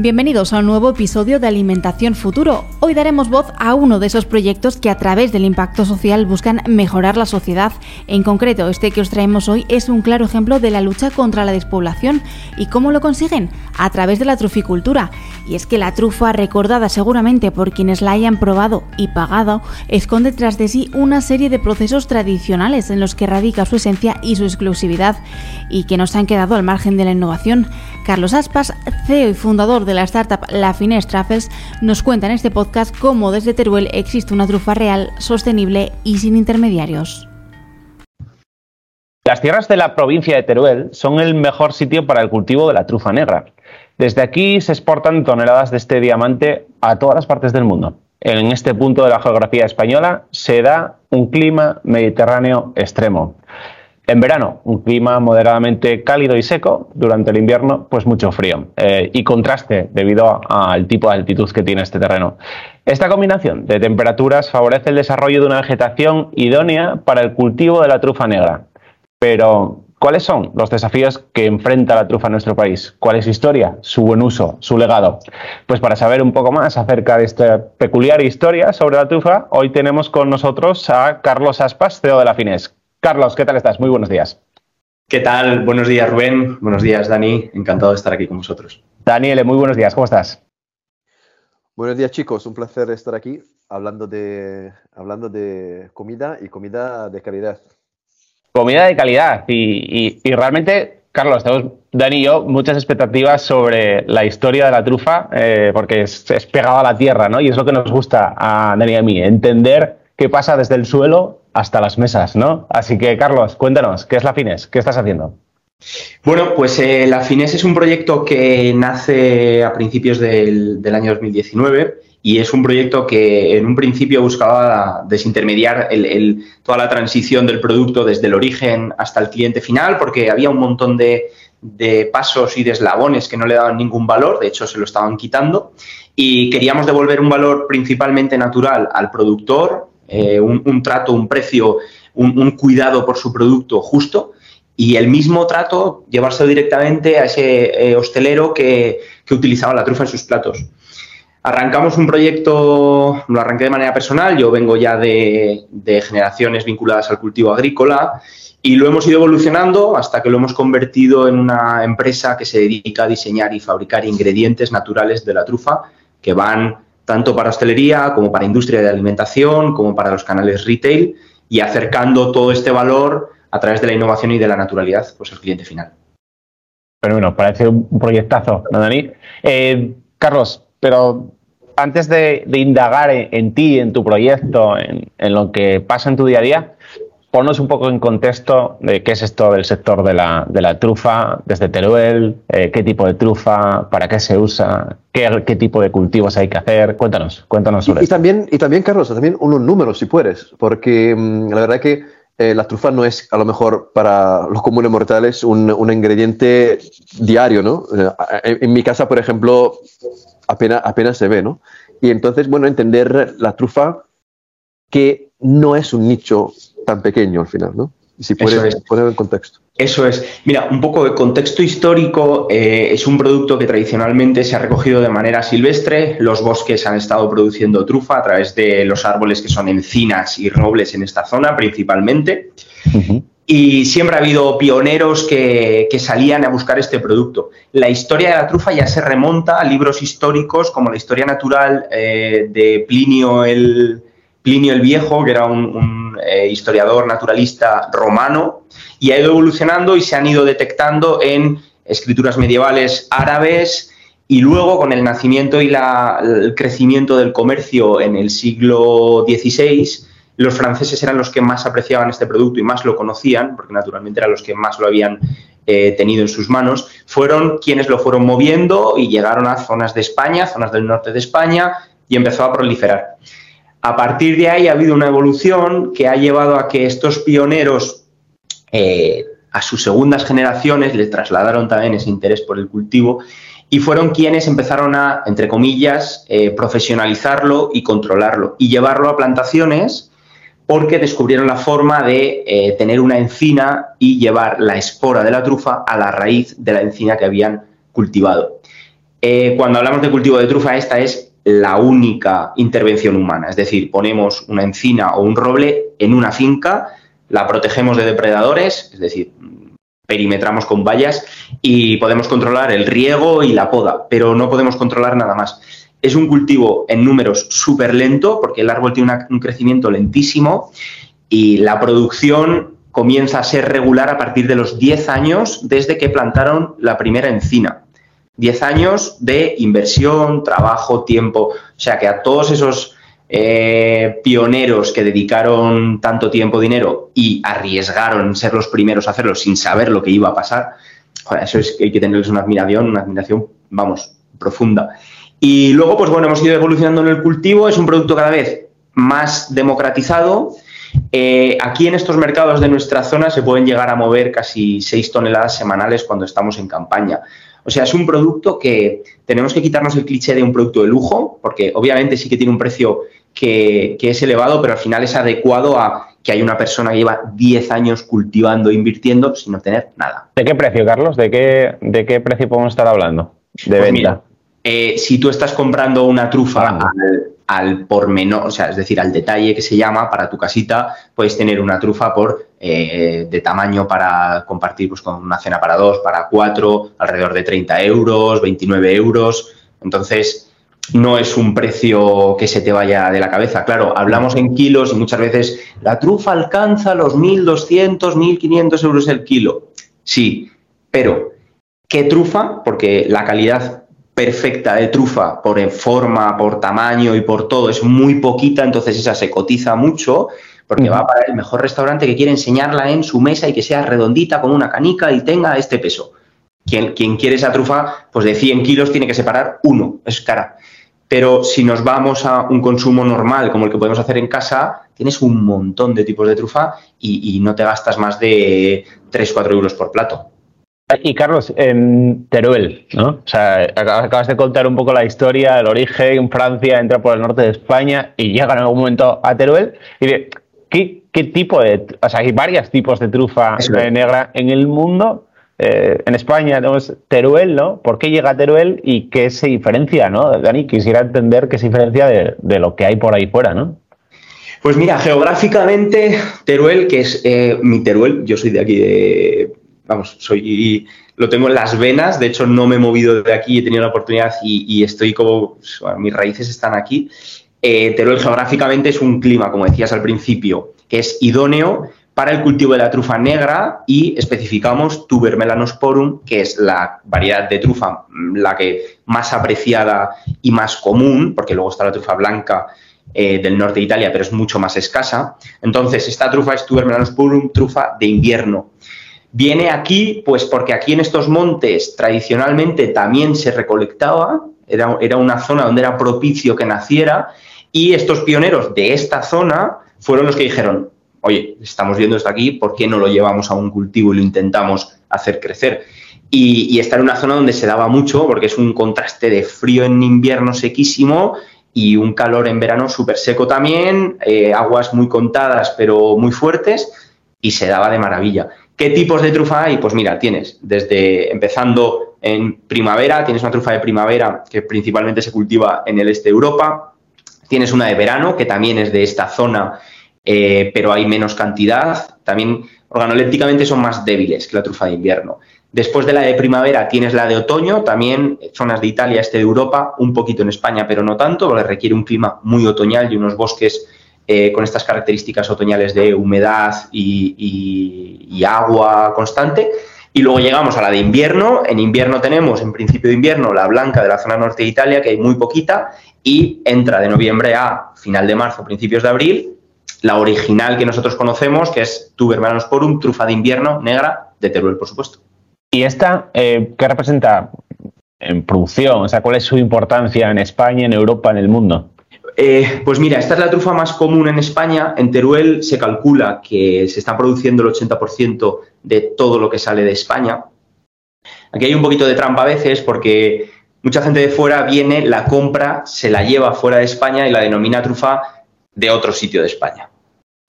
Bienvenidos a un nuevo episodio de Alimentación Futuro. Hoy daremos voz a uno de esos proyectos que a través del impacto social buscan mejorar la sociedad. En concreto, este que os traemos hoy es un claro ejemplo de la lucha contra la despoblación. ¿Y cómo lo consiguen? A través de la truficultura. Y es que la trufa, recordada seguramente por quienes la hayan probado y pagado, esconde tras de sí una serie de procesos tradicionales en los que radica su esencia y su exclusividad, y que nos han quedado al margen de la innovación. Carlos Aspas, CEO y fundador de la startup La Fines Truffles, nos cuenta en este podcast cómo desde Teruel existe una trufa real, sostenible y sin intermediarios. Las tierras de la provincia de Teruel son el mejor sitio para el cultivo de la trufa negra. Desde aquí se exportan toneladas de este diamante a todas las partes del mundo. En este punto de la geografía española se da un clima mediterráneo extremo. En verano, un clima moderadamente cálido y seco. Durante el invierno, pues mucho frío eh, y contraste debido al tipo de altitud que tiene este terreno. Esta combinación de temperaturas favorece el desarrollo de una vegetación idónea para el cultivo de la trufa negra. Pero, ¿cuáles son los desafíos que enfrenta la trufa en nuestro país? ¿Cuál es su historia, su buen uso, su legado? Pues para saber un poco más acerca de esta peculiar historia sobre la trufa, hoy tenemos con nosotros a Carlos Aspas, CEO de la Fines. Carlos, ¿qué tal estás? Muy buenos días. ¿Qué tal? Buenos días, Rubén. Buenos días, Dani. Encantado de estar aquí con vosotros. Daniel, muy buenos días. ¿Cómo estás? Buenos días, chicos. Un placer estar aquí hablando de, hablando de comida y comida de calidad. Comida de calidad. Y, realmente, Carlos, tenemos, Dani y yo, muchas expectativas sobre la historia de la trufa, eh, porque es, es pegado a la tierra, ¿no? Y es lo que nos gusta a Dani y a mí, entender qué pasa desde el suelo hasta las mesas, ¿no? Así que, Carlos, cuéntanos, ¿qué es la Fines? ¿Qué estás haciendo? Bueno, pues eh, la Fines es un proyecto que nace a principios del, año 2019 y es un proyecto que en un principio buscaba desintermediar toda la transición del producto desde el origen hasta el cliente final, porque había un montón de, de pasos y de eslabones que no le daban ningún valor, de hecho se lo estaban quitando, y queríamos devolver un valor principalmente natural al productor, eh, un, trato, un precio, un, cuidado por su producto justo y el mismo trato llevárselo directamente a ese eh, hostelero que, utilizaba la trufa en sus platos. Arrancamos un proyecto, lo arranqué de manera personal, yo vengo ya de, generaciones vinculadas al cultivo agrícola y lo hemos ido evolucionando hasta que lo hemos convertido en una empresa que se dedica a diseñar y fabricar ingredientes naturales de la trufa que van tanto para hostelería como para industria de alimentación, como para los canales retail y acercando todo este valor a través de la innovación y de la naturalidad pues, al cliente final. Pero bueno, parece un proyectazo, ¿no, Dani? Eh, Carlos, pero antes de, indagar en, ti, en tu proyecto, en, lo que pasa en tu día a día, ponnos un poco en contexto de qué es esto del sector de la, de la trufa, desde Teruel, eh, qué tipo de trufa, para qué se usa, qué, qué, tipo de cultivos hay que hacer. Cuéntanos, cuéntanos sobre y, y también Y también, Carlos, también unos números, si puedes, porque mm, la verdad que eh, la trufa no es a lo mejor para los comunes mortales un, un ingrediente diario, ¿no? Eh, en, mi casa, por ejemplo, apenas, apenas se ve, ¿no? Y entonces, bueno, entender la trufa que no es un nicho tan pequeño al final, ¿no? Y si puedes poner en contexto. Eso es. Mira, un poco de contexto histórico. Eh, es un producto que tradicionalmente se ha recogido de manera silvestre. Los bosques han estado produciendo trufa a través de los árboles que son encinas y robles en esta zona principalmente. Y siempre ha habido pioneros que, salían a buscar este producto. La historia de la trufa ya se remonta a libros históricos como la historia natural eh, de Plinio el, Plinio el Viejo, que era un, eh, historiador naturalista romano, y ha ido evolucionando y se han ido detectando en escrituras medievales árabes y luego con el nacimiento y el crecimiento del comercio en el siglo XVI, los franceses eran los que más apreciaban este producto y más lo conocían, porque naturalmente eran los que más lo habían eh, tenido en sus manos, fueron quienes lo fueron moviendo y llegaron a zonas de España, zonas del norte de España, y empezó a proliferar. A partir de ahí ha habido una evolución que ha llevado a que estos pioneros eh, a sus segundas generaciones les trasladaron también ese interés por el cultivo y fueron quienes empezaron a, entre comillas, eh, profesionalizarlo y controlarlo y llevarlo a plantaciones porque descubrieron la forma de eh, tener una encina y llevar la espora de la trufa a la raíz de la encina que habían cultivado. Cuando hablamos de cultivo de trufa, esta es la única intervención humana, es decir, ponemos una encina o un roble en una finca, la protegemos de depredadores, es decir, perimetramos con vallas y podemos controlar el riego y la poda, pero no podemos controlar nada más. Es un cultivo en números súper lento porque el árbol tiene un crecimiento lentísimo y la producción comienza a ser regular a partir de los 10 años desde que plantaron la primera encina. 10 años de inversión, trabajo, tiempo. O sea que a todos esos eh, pioneros que dedicaron tanto tiempo, dinero y arriesgaron ser los primeros a hacerlo sin saber lo que iba a pasar, eso es que hay que tenerles una admiración, una admiración, vamos, profunda. Y luego, pues bueno, hemos ido evolucionando en el cultivo, es un producto cada vez más democratizado. Eh, aquí en estos mercados de nuestra zona se pueden llegar a mover casi 6 toneladas semanales cuando estamos en campaña. O sea, es un producto que tenemos que quitarnos el cliché de un producto de lujo, porque obviamente sí que tiene un precio que, es elevado, pero al final es adecuado a que hay una persona que lleva 10 años cultivando, e invirtiendo sin obtener nada. ¿De qué precio, Carlos? ¿De qué, de qué precio podemos estar hablando? De pues venta. Eh, si tú estás comprando una trufa al, por menor, o sea, es decir, al detalle que se llama para tu casita, puedes tener una trufa por eh, de tamaño para compartir pues, con una cena para dos, para cuatro, alrededor de 30 euros, 29 euros. Entonces, no es un precio que se te vaya de la cabeza. Claro, hablamos en kilos y muchas veces la trufa alcanza los 1.200, 1.500 euros el kilo. Sí, pero ¿qué trufa? Porque la calidad perfecta de trufa por forma, por tamaño y por todo es muy poquita, entonces esa se cotiza mucho porque va para el mejor restaurante que quiere enseñarla en su mesa y que sea redondita como una canica y tenga este peso. Quien, quien quiere esa trufa, pues de 100 kilos tiene que separar uno, es cara. Pero si nos vamos a un consumo normal como el que podemos hacer en casa, tienes un montón de tipos de trufa y, y no te gastas más de 3-4 euros por plato. Y Carlos, en Teruel, ¿no? O sea, acabas de contar un poco la historia, el origen, Francia entra por el norte de España y llega en algún momento a Teruel. Y de, ¿qué, ¿qué, tipo de, o sea, hay varios tipos de trufa negra en el mundo. Eh, en España tenemos Teruel, ¿no? ¿Por qué llega Teruel y qué se diferencia, ¿no? Dani, quisiera entender qué se diferencia de, de lo que hay por ahí fuera, ¿no? Pues mira, geográficamente, Teruel, que es eh, mi Teruel, yo soy de aquí de vamos, soy, lo tengo en las venas, de hecho no me he movido de aquí, he tenido la oportunidad y, estoy como, mis raíces están aquí. Eh, geográficamente es un clima, como decías al principio, que es idóneo para el cultivo de la trufa negra y especificamos Tuber melanosporum, que es la variedad de trufa mm, la que más apreciada y más común, porque luego está la trufa blanca eh, del norte de Italia, pero es mucho más escasa. Entonces, esta trufa es Tuber melanosporum, trufa de invierno. Viene aquí, pues porque aquí en estos montes tradicionalmente también se recolectaba, era, era una zona donde era propicio que naciera, y estos pioneros de esta zona fueron los que dijeron, oye, estamos viendo esto aquí, ¿por qué no lo llevamos a un cultivo y lo intentamos hacer crecer? Y, y está en una zona donde se daba mucho, porque es un contraste de frío en invierno sequísimo y un calor en verano súper seco también, eh, aguas muy contadas pero muy fuertes, y se daba de maravilla. ¿Qué tipos de trufa hay? Pues mira, tienes desde empezando en primavera, tienes una trufa de primavera que principalmente se cultiva en el este de Europa, tienes una de verano que también es de esta zona, eh, pero hay menos cantidad, también organolépticamente son más débiles que la trufa de invierno. Después de la de primavera tienes la de otoño, también zonas de Italia, este de Europa, un poquito en España, pero no tanto, porque requiere un clima muy otoñal y unos bosques eh, con estas características otoñales de humedad y, agua constante. Y luego llegamos a la de invierno. En invierno tenemos, en principio de invierno, la blanca de la zona norte de Italia, que hay muy poquita, y entra de noviembre a final de marzo, principios de abril, la original que nosotros conocemos, que es Tuber Melanosporum, trufa de invierno negra de Teruel, por supuesto. ¿Y esta eh, qué representa en producción? O sea, ¿cuál es su importancia en España, en Europa, en el mundo? Eh, pues mira, esta es la trufa más común en España. En Teruel se calcula que se está produciendo el 80% de todo lo que sale de España. Aquí hay un poquito de trampa a veces porque mucha gente de fuera viene, la compra, se la lleva fuera de España y la denomina trufa de otro sitio de España.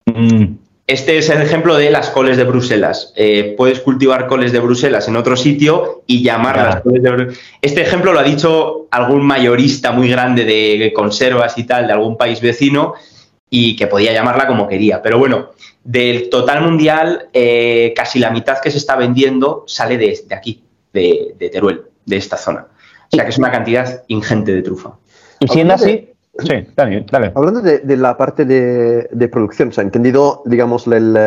Mm. Este es el ejemplo de las coles de Bruselas. Eh, puedes cultivar coles de Bruselas en otro sitio y llamarlas coles de Bruselas. Este ejemplo lo ha dicho algún mayorista muy grande de conservas y tal de algún país vecino y que podía llamarla como quería. Pero bueno, del total mundial, eh, casi la mitad que se está vendiendo sale de, aquí, de, Teruel, de esta zona. O sea que es una cantidad ingente de trufa. Y siendo así, Sí, dale, dale. Hablando de, la parte de, producción, se ha entendido, digamos, el,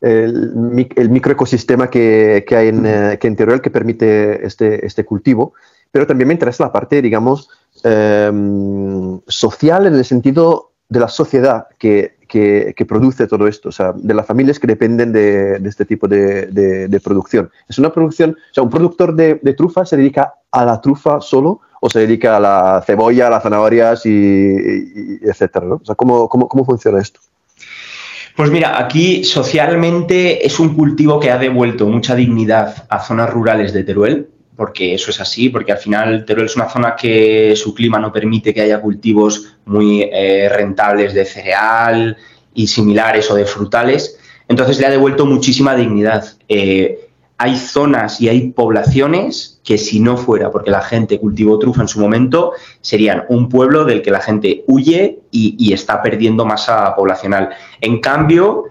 el, microecosistema que, hay en, eh, que en Teruel que permite este, este cultivo, pero también me interesa la parte, digamos, em, social en el sentido de la sociedad que, produce todo esto, o sea, de las familias que dependen de, este tipo de, producción. Es una producción, o sea, un productor de, trufa se dedica a la trufa solo o se dedica a la cebolla, a las zanahorias y, etcétera, ¿no? O sea, ¿cómo, cómo, funciona esto? Pues mira, aquí socialmente es un cultivo que ha devuelto mucha dignidad a zonas rurales de Teruel, porque eso es así, porque al final Teruel es una zona que su clima no permite que haya cultivos muy eh, rentables de cereal y similares o de frutales, entonces le ha devuelto muchísima dignidad. Eh, hay zonas y hay poblaciones que si no fuera porque la gente cultivó trufa en su momento, serían un pueblo del que la gente huye y, está perdiendo masa poblacional. En cambio,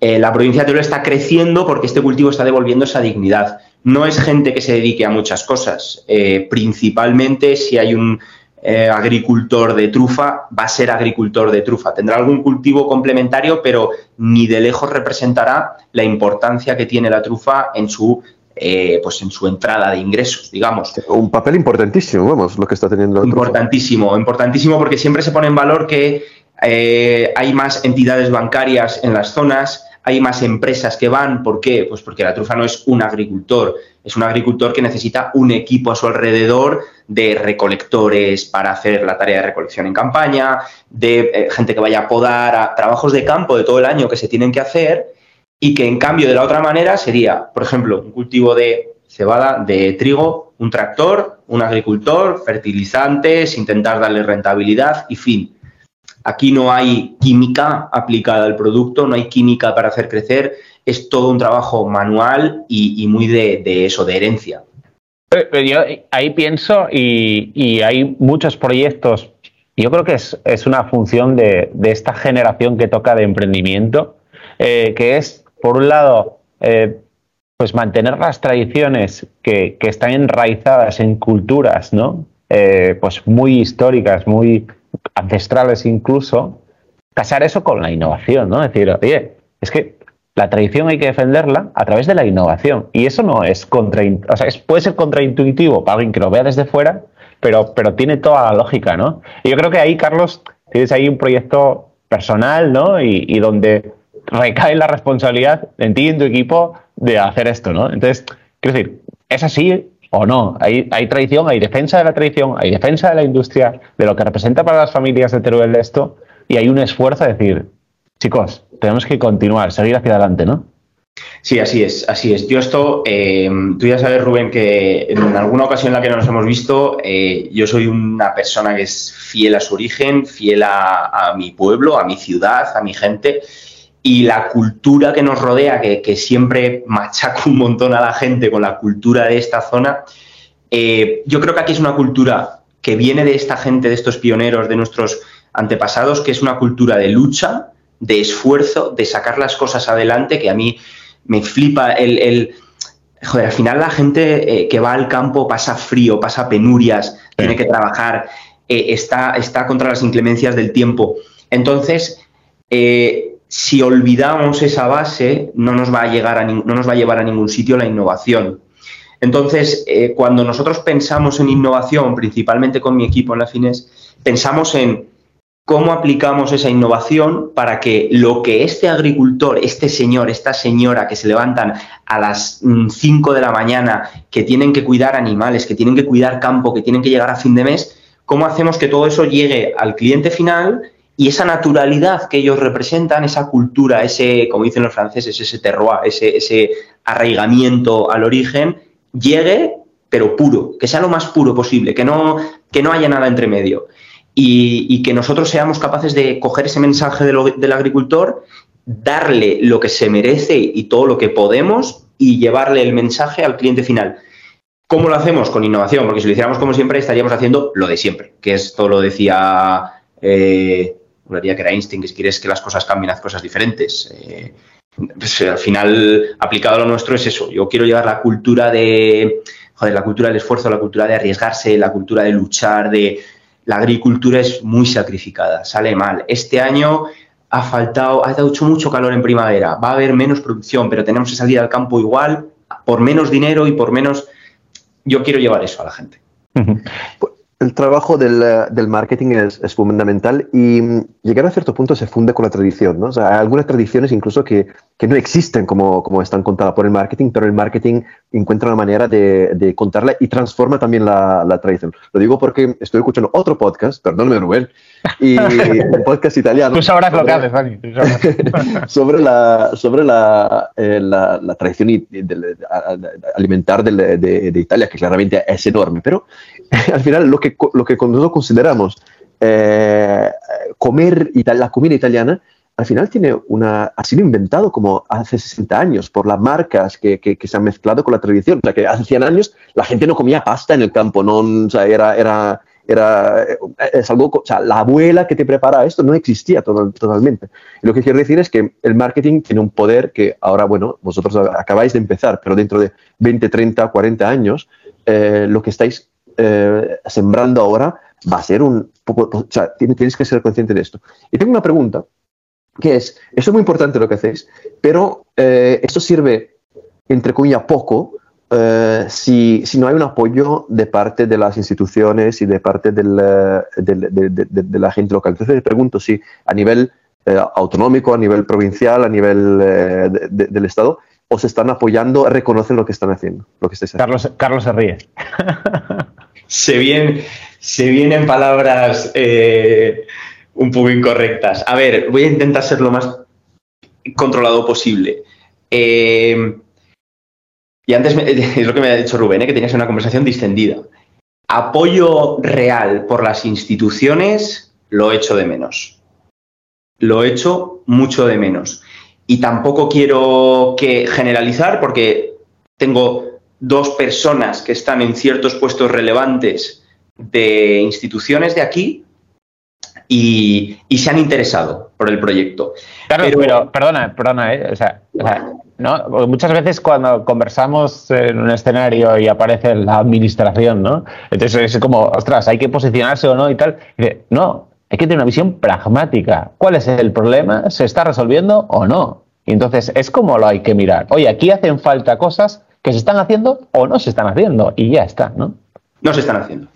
eh, la provincia de Teruel está creciendo porque este cultivo está devolviendo esa dignidad. No es gente que se dedique a muchas cosas. Eh, principalmente si hay un eh, agricultor de trufa, va a ser agricultor de trufa. Tendrá algún cultivo complementario, pero ni de lejos representará la importancia que tiene la trufa en su eh, pues en su entrada de ingresos, digamos. Un papel importantísimo, vamos, lo que está teniendo. La importantísimo, importantísimo porque siempre se pone en valor que eh, hay más entidades bancarias en las zonas, hay más empresas que van. ¿Por qué? Pues porque la trufa no es un agricultor, es un agricultor que necesita un equipo a su alrededor de recolectores para hacer la tarea de recolección en campaña, de eh, gente que vaya a podar, a trabajos de campo de todo el año que se tienen que hacer y que en cambio de la otra manera sería, por ejemplo, un cultivo de cebada, de trigo, un tractor, un agricultor, fertilizantes, intentar darle rentabilidad y fin. Aquí no hay química aplicada al producto, no hay química para hacer crecer, es todo un trabajo manual y, muy de, eso, de herencia. Yo ahí pienso y, hay muchos proyectos, yo creo que es, una función de, esta generación que toca de emprendimiento, eh, que es, por un lado, eh, pues mantener las tradiciones que, están enraizadas en culturas, ¿no? Eh, pues muy históricas, muy ancestrales incluso, casar eso con la innovación, ¿no? Es decir, oye, es que la tradición hay que defenderla a través de la innovación. Y eso no es contra, o sea, puede ser contraintuitivo para alguien que lo vea desde fuera, pero, pero tiene toda la lógica, ¿no? Y yo creo que ahí, Carlos, tienes ahí un proyecto personal, ¿no? Y, y donde recae la responsabilidad en ti y en tu equipo de hacer esto, ¿no? Entonces, quiero decir, es así, o no. Hay, tradición, hay defensa de la tradición, hay defensa de la industria, de lo que representa para las familias de Teruel esto, y hay un esfuerzo de decir, chicos, tenemos que continuar, seguir hacia adelante, ¿no? Sí, así es, así es. Yo esto, eh, tú ya sabes, Rubén, que en alguna ocasión en la que nos hemos visto, eh, yo soy una persona que es fiel a su origen, fiel a mi pueblo, a mi ciudad, a mi gente, y la cultura que nos rodea, que, siempre machaca un montón a la gente con la cultura de esta zona, eh, yo creo que aquí es una cultura que viene de esta gente, de estos pioneros, de nuestros antepasados, que es una cultura de lucha, de esfuerzo, de sacar las cosas adelante, que a mí me flipa el... joder, al final la gente eh, que va al campo pasa frío, pasa penurias, tiene que trabajar, eh, está, está contra las inclemencias del tiempo. Entonces, si olvidamos esa base, no nos va a, llegar a no nos va a llevar a ningún sitio la innovación. Entonces, eh, cuando nosotros pensamos en innovación, principalmente con mi equipo en la FINES, pensamos en cómo aplicamos esa innovación para que lo que este agricultor, este señor, esta señora que se levantan a las 5 mm, de la mañana, que tienen que cuidar animales, que tienen que cuidar campo, que tienen que llegar a fin de mes, cómo hacemos que todo eso llegue al cliente final y esa naturalidad que ellos representan, esa cultura, ese, como dicen los franceses, ese terroir, ese, ese arraigamiento al origen, llegue, pero puro, que sea lo más puro posible, que no, que no haya nada entre medio. Y, que nosotros seamos capaces de coger ese mensaje del agricultor, darle lo que se merece y todo lo que podemos y llevarle el mensaje al cliente final. ¿Cómo lo hacemos? Con innovación, porque si lo hiciéramos como siempre estaríamos haciendo lo de siempre, que esto lo decía, eh, que era Einstein, que si quieres que las cosas cambien, haz cosas diferentes. Eh, pues, al final, aplicado a lo nuestro es eso. Yo quiero llevar la cultura de, joder, la cultura del esfuerzo, la cultura de arriesgarse, la cultura de luchar, de la agricultura es muy sacrificada, sale mal. Este año ha faltado, ha dado mucho calor en primavera, va a haber menos producción, pero tenemos que salir al campo igual, por menos dinero y por menos... Yo quiero llevar eso a la gente. El trabajo del, del marketing es, es, fundamental y mm, llegar a cierto punto se funde con la tradición. ¿no? O sea, hay algunas tradiciones incluso que, que, no existen como, como están contadas por el marketing, pero el marketing encuentra una manera de, de contarla y transforma también la, la, tradición. Lo digo porque estoy escuchando otro podcast, perdóname Rubén, y un podcast italiano. Tú sabrás lo que haces, Dani. sobre la, sobre la, eh, la, la tradición de, de, de, alimentar de, Italia, que claramente es enorme, pero al final lo que, lo que nosotros consideramos eh, comer la comida italiana, al final tiene una, ha sido inventado como hace 60 años por las marcas que, que, se han mezclado con la tradición. O sea, que hace 100 años la gente no comía pasta en el campo, no, o sea, era, era, era, es algo, o sea, la abuela que te prepara esto no existía totalmente. Y lo que quiero decir es que el marketing tiene un poder que ahora, bueno, vosotros acabáis de empezar, pero dentro de 20, 30, 40 años, eh, lo que estáis eh, sembrando ahora va a ser un poco, o sea, tienes que ser consciente de esto. Y tengo una pregunta, que es, eso es muy importante lo que hacéis, pero eh, esto sirve, entre comillas, poco eh, si, si, no hay un apoyo de parte de las instituciones y de parte del, eh, de, de, de, de, la gente local. Entonces, me pregunto si a nivel eh, autonómico, a nivel provincial, a nivel eh, del Estado, os están apoyando, reconocen lo que están haciendo, lo que estáis haciendo. Carlos, Carlos se ríe. se, vienen, se vienen palabras eh, un poco incorrectas. A ver, voy a intentar ser lo más controlado posible. Eh, y antes me, es lo que me ha dicho Rubén, ¿eh? que tenías una conversación distendida. Apoyo real por las instituciones lo echo de menos. Lo echo mucho de menos. Y tampoco quiero que generalizar porque tengo dos personas que están en ciertos puestos relevantes de instituciones de aquí y, y se han interesado por el proyecto. Claro, pero, pero perdona, perdona, ¿eh? o, sea, o sea, ¿no? muchas veces cuando conversamos en un escenario y aparece la administración, ¿no? Entonces es como, ostras, hay que posicionarse o no y tal. Y dice, no, hay que tener una visión pragmática. ¿Cuál es el problema? ¿Se está resolviendo o no? Y entonces es como lo hay que mirar. Oye, aquí hacen falta cosas que se están haciendo o no se están haciendo y ya está, ¿no? No se están haciendo.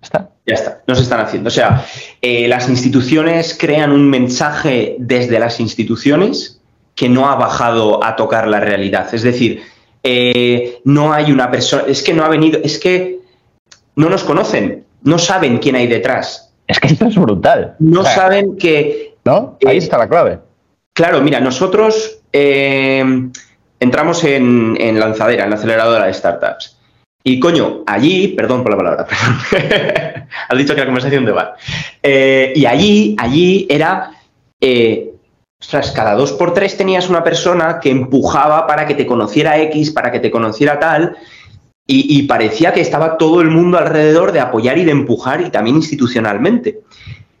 ¿Está? Ya está, no se están haciendo. O sea, eh, las instituciones crean un mensaje desde las instituciones que no ha bajado a tocar la realidad. Es decir, eh, no hay una persona, es que no ha venido, es que no nos conocen, no saben quién hay detrás. Es que esto es brutal. No o sea, saben que... ¿No? Ahí eh, está la clave. Claro, mira, nosotros entramos en, en, lanzadera, en la aceleradora de startups. Y coño, allí, perdón por la palabra, perdón, has dicho que la conversación de bar. Eh, y allí, allí era, eh, ostras, cada dos por tres tenías una persona que empujaba para que te conociera X, para que te conociera tal, y, y parecía que estaba todo el mundo alrededor de apoyar y de empujar, y también institucionalmente.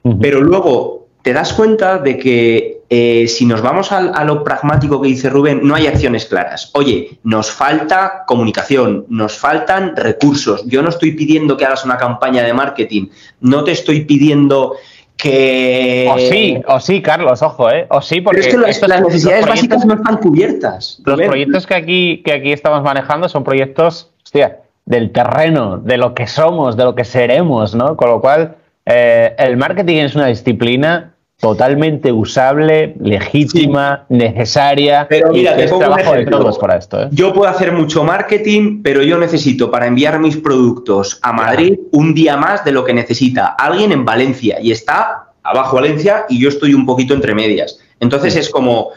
Uh -huh. Pero luego te das cuenta de que eh, si nos vamos a, a, lo pragmático que dice Rubén, no hay acciones claras. Oye, nos falta comunicación, nos faltan recursos. Yo no estoy pidiendo que hagas una campaña de marketing, no te estoy pidiendo que... O sí, o sí, Carlos, ojo, ¿eh? O sí, porque... Pero es que las necesidades básicas no están cubiertas. Los Rubén. proyectos que aquí, que aquí estamos manejando son proyectos, hostia, del terreno, de lo que somos, de lo que seremos, ¿no? Con lo cual, eh, el marketing es una disciplina totalmente usable, legítima, sí. necesaria. Pero mira, de todos para esto. ¿eh? Yo puedo hacer mucho marketing, pero yo necesito para enviar mis productos a Madrid claro. un día más de lo que necesita alguien en Valencia y está abajo Valencia y yo estoy un poquito entre medias. Entonces sí. es como,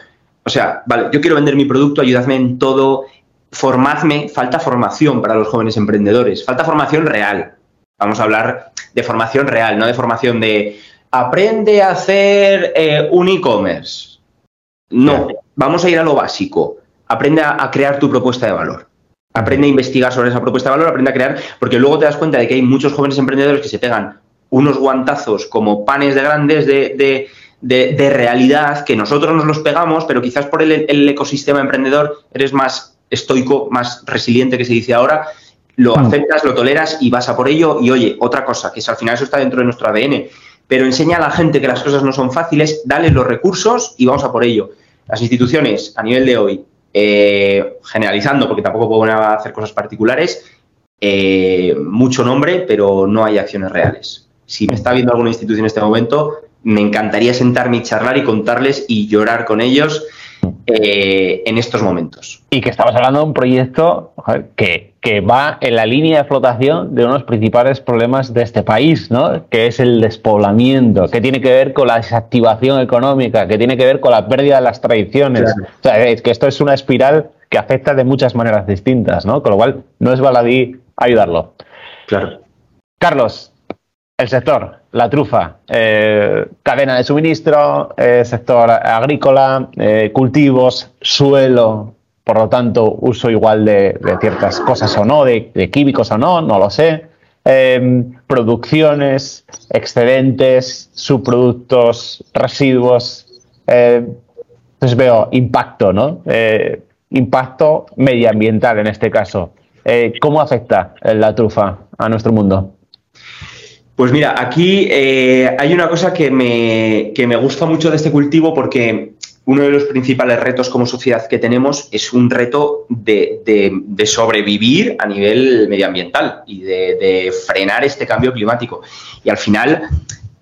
o sea, vale, yo quiero vender mi producto, ayudadme en todo, formadme, falta formación para los jóvenes emprendedores, falta formación real. Vamos a hablar de formación real, no de formación de aprende a hacer eh, un e-commerce. No, vamos a ir a lo básico. Aprende a, crear tu propuesta de valor. Aprende a investigar sobre esa propuesta de valor, aprende a crear, porque luego te das cuenta de que hay muchos jóvenes emprendedores que se pegan unos guantazos como panes de grandes de, de, realidad que nosotros nos los pegamos, pero quizás por el, ecosistema emprendedor eres más estoico, más resiliente que se dice ahora, lo mm. aceptas, lo toleras y vas a por ello. Y oye, otra cosa, que es, al final eso está dentro de nuestro ADN, pero enseña a la gente que las cosas no son fáciles, dale los recursos y vamos a por ello. Las instituciones a nivel de hoy, eh, generalizando, porque tampoco puedo hacer cosas particulares, eh, mucho nombre, pero no hay acciones reales. Si me está viendo alguna institución en este momento, me encantaría sentarme y charlar y contarles y llorar con ellos eh, en estos momentos. Y que estamos hablando de un proyecto que, va en la línea de flotación de uno de los principales problemas de este país, ¿no? que es el despoblamiento, que tiene que ver con la desactivación económica, que tiene que ver con la pérdida de las tradiciones. O sea, es que esto es una espiral que afecta de muchas maneras distintas, ¿no? Con lo cual, no es baladí ayudarlo. Claro. Carlos, el sector, la trufa, eh, cadena de suministro, eh, sector agrícola, eh, cultivos, suelo, por lo tanto, uso igual de, ciertas cosas o no, de, químicos o no, no lo sé. producciones, excedentes, subproductos, residuos. entonces veo impacto, ¿no? impacto medioambiental en este caso. ¿Cómo afecta la trufa a nuestro mundo? Pues mira, aquí eh, hay una cosa que me, me gusta mucho de este cultivo porque uno de los principales retos como sociedad que tenemos es un reto de, sobrevivir a nivel medioambiental y de, frenar este cambio climático. Y al final,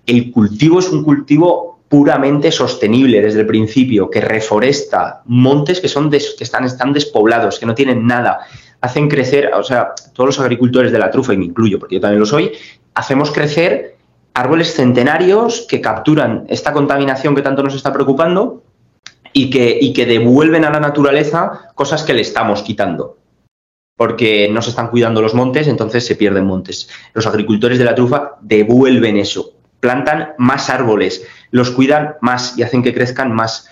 el cultivo es un cultivo puramente sostenible desde el principio, que reforesta montes que, son que están, están despoblados, que no tienen nada. Hacen crecer, o sea, todos los agricultores de la trufa, y me incluyo porque yo también lo soy, hacemos crecer árboles centenarios que capturan esta contaminación que tanto nos está preocupando y que, y que devuelven a la naturaleza cosas que le estamos quitando. Porque no se están cuidando los montes, entonces se pierden montes. Los agricultores de la trufa devuelven eso, plantan más árboles, los cuidan más y hacen que crezcan más.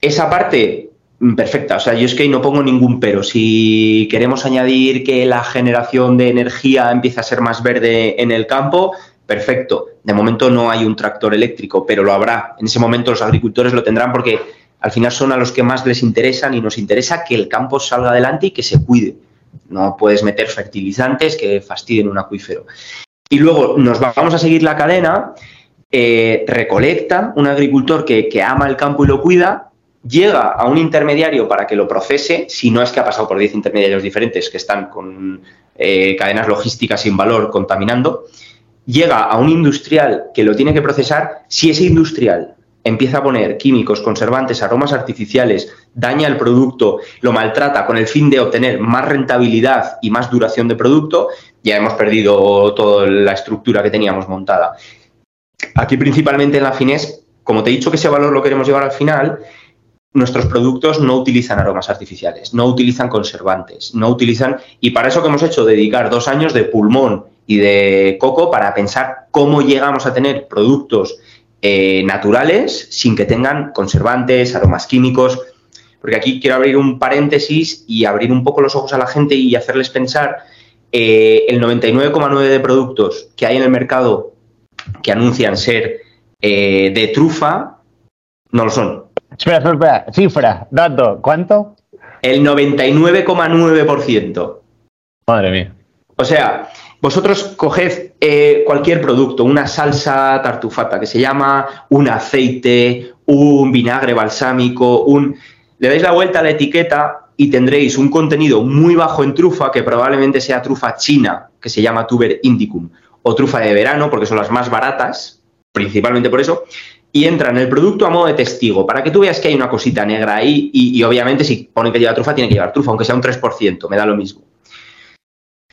Esa parte Mm, perfecta. O sea, yo es que no pongo ningún pero. Si queremos añadir que la generación de energía empieza a ser más verde en el campo, perfecto. De momento no hay un tractor eléctrico, pero lo habrá. En ese momento los agricultores lo tendrán porque al final son a los que más les interesan y nos interesa que el campo salga adelante y que se cuide. No puedes meter fertilizantes que fastidien un acuífero. Y luego nos vamos a seguir la cadena. Eh, recolecta un agricultor que, ama el campo y lo cuida, llega a un intermediario para que lo procese, si no es que ha pasado por 10 intermediarios diferentes que están con eh, cadenas logísticas sin valor contaminando, llega a un industrial que lo tiene que procesar, si ese industrial empieza a poner químicos, conservantes, aromas artificiales, daña el producto, lo maltrata con el fin de obtener más rentabilidad y más duración de producto, ya hemos perdido toda la estructura que teníamos montada. Aquí principalmente en la Fines, como te he dicho que ese valor lo queremos llevar al final, nuestros productos no utilizan aromas artificiales, no utilizan conservantes, no utilizan... Y para eso que hemos hecho, dedicar dos años de pulmón y de coco para pensar cómo llegamos a tener productos eh, naturales sin que tengan conservantes, aromas químicos. Porque aquí quiero abrir un paréntesis y abrir un poco los ojos a la gente y hacerles pensar eh, el 99,9 de productos que hay en el mercado que anuncian ser eh, de trufa no lo son. Espera, espera, espera. Cifra, dato, ¿cuánto? El 99,9%. Madre mía. O sea, vosotros coged eh, cualquier producto, una salsa tartufata que se llama un aceite, un vinagre balsámico, un... Le dais la vuelta a la etiqueta y tendréis un contenido muy bajo en trufa, que probablemente sea trufa china, que se llama tuber indicum, o trufa de verano, porque son las más baratas, principalmente por eso, y entra en el producto a modo de testigo, para que tú veas que hay una cosita negra ahí y, obviamente si ponen que lleva trufa, tiene que llevar trufa, aunque sea un 3%, me da lo mismo.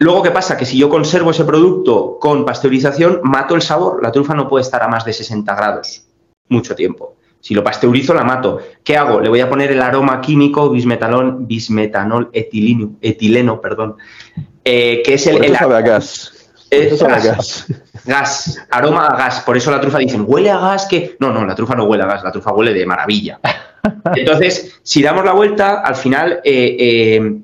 Luego, ¿qué pasa? Que si yo conservo ese producto con pasteurización, mato el sabor. La trufa no puede estar a más de 60 grados mucho tiempo. Si lo pasteurizo, la mato. ¿Qué hago? Le voy a poner el aroma químico bismetanol, bismetanol etilino, etileno, perdón, eh, que es el... el gas. gas. Gas, aroma a gas. Por eso la trufa dicen, huele a gas que. No, no, la trufa no huele a gas, la trufa huele de maravilla. Entonces, si damos la vuelta, al final eh, eh,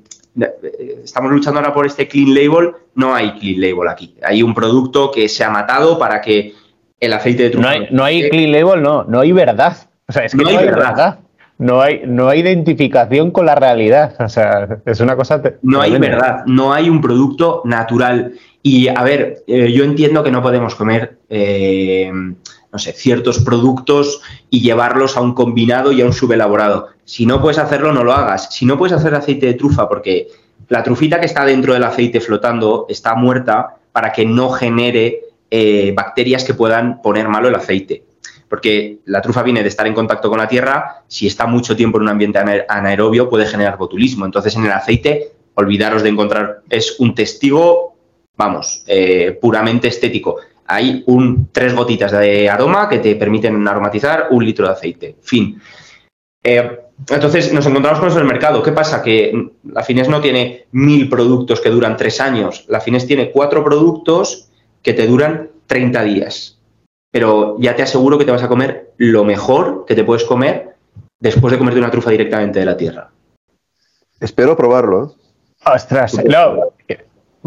estamos luchando ahora por este clean label, no hay clean label aquí. Hay un producto que se ha matado para que el aceite de trufa... No hay, no hay clean label, no, no hay verdad. O sea, es que no, hay, verdad. No hay, no hay identificación con la realidad. O sea, es una cosa. No hay verdad, no hay un producto natural. Y a ver, eh, yo entiendo que no podemos comer, eh, no sé, ciertos productos y llevarlos a un combinado y a un subelaborado. Si no puedes hacerlo, no lo hagas. Si no puedes hacer aceite de trufa, porque la trufita que está dentro del aceite flotando está muerta para que no genere eh, bacterias que puedan poner malo el aceite porque la trufa viene de estar en contacto con la tierra, si está mucho tiempo en un ambiente anaerobio puede generar botulismo. Entonces en el aceite, olvidaros de encontrar, es un testigo, vamos, eh, puramente estético. Hay un, tres gotitas de aroma que te permiten aromatizar un litro de aceite. Fin. Eh, entonces nos encontramos con eso en el mercado. ¿Qué pasa? Que la Fines no tiene mil productos que duran tres años. La Fines tiene cuatro productos que te duran 30 días pero ya te aseguro que te vas a comer lo mejor que te puedes comer después de comerte una trufa directamente de la tierra. Espero probarlo. ¿eh? Ostras, no,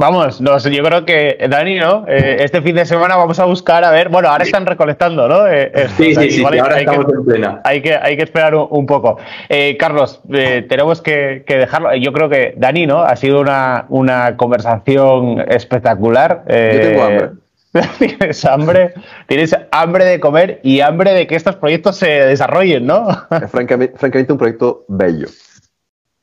Vamos, yo creo que, Dani, ¿no? Eh, este fin de semana vamos a buscar, a ver, bueno, ahora están recolectando, ¿no? Eh, sí, sí, sí, ahora estamos que, en plena. Hay que, hay que esperar un, poco. Carlos, tenemos que, dejarlo. Yo creo que, Dani, ¿no? Ha sido una, una conversación espectacular. yo tengo hambre. tienes hambre, tienes hambre de comer y hambre de que estos proyectos se desarrollen, ¿no? francamente, francamente un proyecto bello.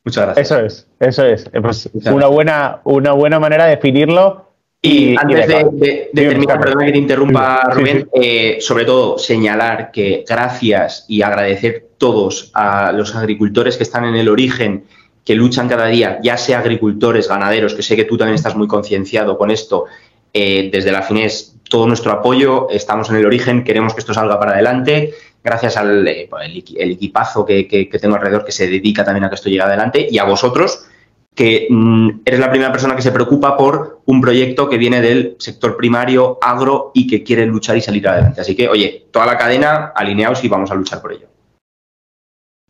Muchas gracias. Eso es, eso es. Pues una buena, una buena manera de definirlo. Y, antes de, terminar, perdona que te interrumpa, Rubén, eh, sobre todo señalar que gracias y agradecer todos a los agricultores que están en el origen, que luchan cada día, ya sea agricultores, ganaderos, que sé que tú también estás muy concienciado con esto, eh, desde la FINES, todo nuestro apoyo, estamos en el origen, queremos que esto salga para adelante, gracias al eh, el, equipazo que, tengo alrededor que se dedica también a que esto llegue adelante y a vosotros, que mm, eres la primera persona que se preocupa por un proyecto que viene del sector primario, agro y que quiere luchar y salir adelante. Así que, oye, toda la cadena, alineados y vamos a luchar por ello.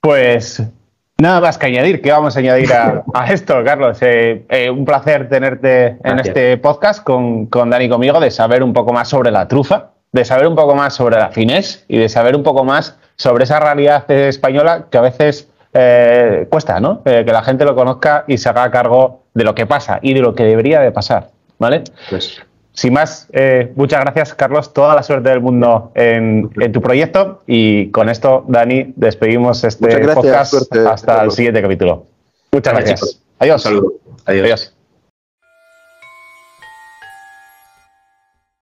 Pues Nada más que añadir, ¿qué vamos a añadir a, esto, Carlos? Eh, eh, un placer tenerte en este podcast con, con Dani conmigo, de saber un poco más sobre la trufa, de saber un poco más sobre la finés y de saber un poco más sobre esa realidad española que a veces eh, cuesta, ¿no? que la gente lo conozca y se haga cargo de lo que pasa y de lo que debería de pasar, ¿vale? Pues sin más, eh, muchas gracias, Carlos. Toda la suerte del mundo en, tu proyecto. Y con esto, Dani, despedimos este podcast hasta el siguiente capítulo. Muchas gracias. Adiós. Adiós.